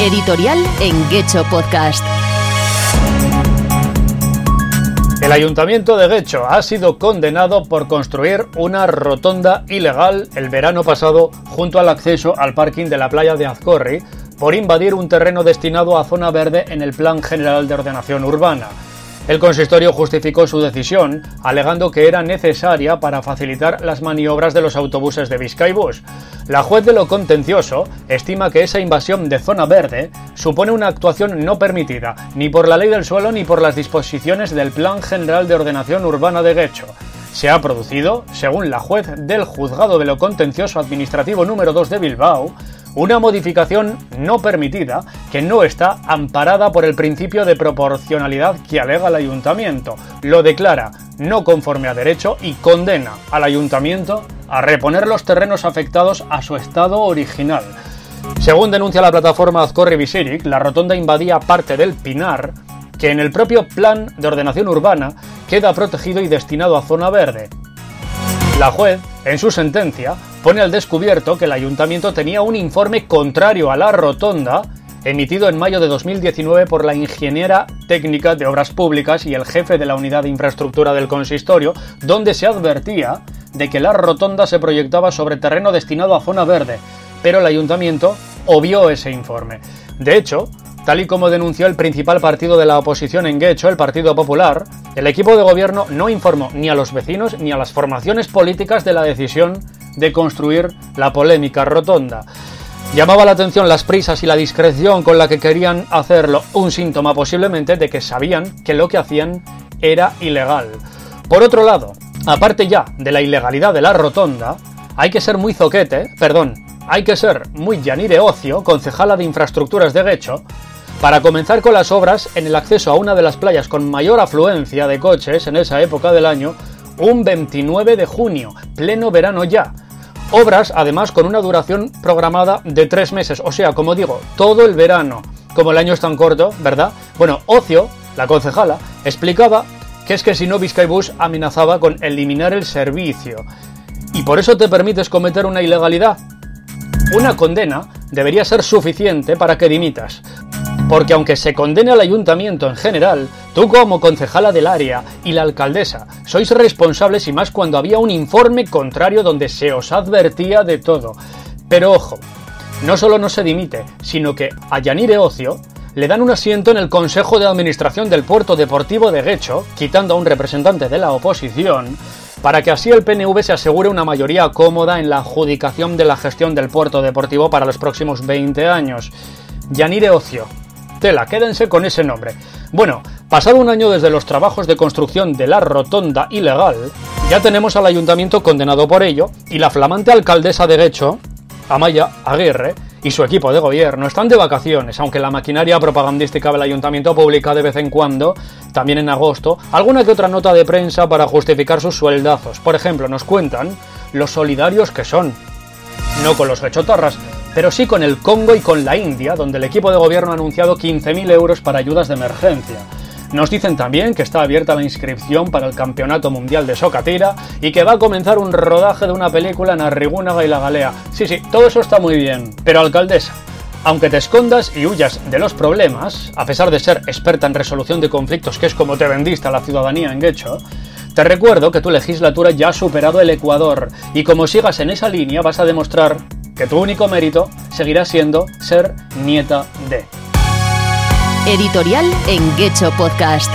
Editorial en Guecho Podcast. El ayuntamiento de Guecho ha sido condenado por construir una rotonda ilegal el verano pasado junto al acceso al parking de la playa de Azcorri por invadir un terreno destinado a zona verde en el Plan General de Ordenación Urbana. El consistorio justificó su decisión, alegando que era necesaria para facilitar las maniobras de los autobuses de Vizcaibus. La juez de lo contencioso estima que esa invasión de zona verde supone una actuación no permitida, ni por la ley del suelo ni por las disposiciones del Plan General de Ordenación Urbana de Guecho. Se ha producido, según la juez del Juzgado de lo Contencioso Administrativo número 2 de Bilbao, una modificación no permitida que no está amparada por el principio de proporcionalidad que alega el ayuntamiento. Lo declara no conforme a derecho y condena al ayuntamiento a reponer los terrenos afectados a su estado original. Según denuncia la plataforma Azcorri Visiric, la rotonda invadía parte del Pinar, que en el propio plan de ordenación urbana queda protegido y destinado a zona verde. La juez, en su sentencia, pone al descubierto que el ayuntamiento tenía un informe contrario a la rotonda emitido en mayo de 2019 por la ingeniera técnica de obras públicas y el jefe de la unidad de infraestructura del consistorio, donde se advertía de que la rotonda se proyectaba sobre terreno destinado a zona verde, pero el ayuntamiento obvió ese informe. De hecho, Tal y como denunció el principal partido de la oposición en Guecho, el Partido Popular, el equipo de gobierno no informó ni a los vecinos ni a las formaciones políticas de la decisión de construir la polémica rotonda. Llamaba la atención las prisas y la discreción con la que querían hacerlo, un síntoma posiblemente de que sabían que lo que hacían era ilegal. Por otro lado, aparte ya de la ilegalidad de la rotonda, hay que ser muy zoquete, perdón, hay que ser muy Yanire Ocio, concejala de infraestructuras de Guecho, para comenzar con las obras en el acceso a una de las playas con mayor afluencia de coches en esa época del año, un 29 de junio, pleno verano ya. Obras además con una duración programada de tres meses, o sea, como digo, todo el verano. Como el año es tan corto, ¿verdad? Bueno, Ocio, la concejala, explicaba que es que si no Vizcaibus amenazaba con eliminar el servicio. ¿Y por eso te permites cometer una ilegalidad? Una condena debería ser suficiente para que dimitas, porque aunque se condene al ayuntamiento en general, tú como concejala del área y la alcaldesa sois responsables y más cuando había un informe contrario donde se os advertía de todo. Pero ojo, no solo no se dimite, sino que a Yanire Ocio le dan un asiento en el Consejo de Administración del Puerto Deportivo de Guecho, quitando a un representante de la oposición, para que así el PNV se asegure una mayoría cómoda en la adjudicación de la gestión del puerto deportivo para los próximos 20 años. Yanire Ocio, Tela, quédense con ese nombre. Bueno, pasado un año desde los trabajos de construcción de la rotonda ilegal, ya tenemos al ayuntamiento condenado por ello y la flamante alcaldesa de Guecho, Amaya Aguirre, y su equipo de gobierno están de vacaciones, aunque la maquinaria propagandística del ayuntamiento publica de vez en cuando, también en agosto, alguna que otra nota de prensa para justificar sus sueldazos. Por ejemplo, nos cuentan los solidarios que son. No con los gechotarras, pero sí con el Congo y con la India, donde el equipo de gobierno ha anunciado 15.000 euros para ayudas de emergencia. Nos dicen también que está abierta la inscripción para el Campeonato Mundial de Socatira y que va a comenzar un rodaje de una película en Arrigúnaga y la Galea. Sí, sí, todo eso está muy bien, pero alcaldesa, aunque te escondas y huyas de los problemas, a pesar de ser experta en resolución de conflictos, que es como te vendiste a la ciudadanía en Guecho, te recuerdo que tu legislatura ya ha superado el Ecuador y como sigas en esa línea vas a demostrar que tu único mérito seguirá siendo ser nieta de. Editorial en Gecho Podcast.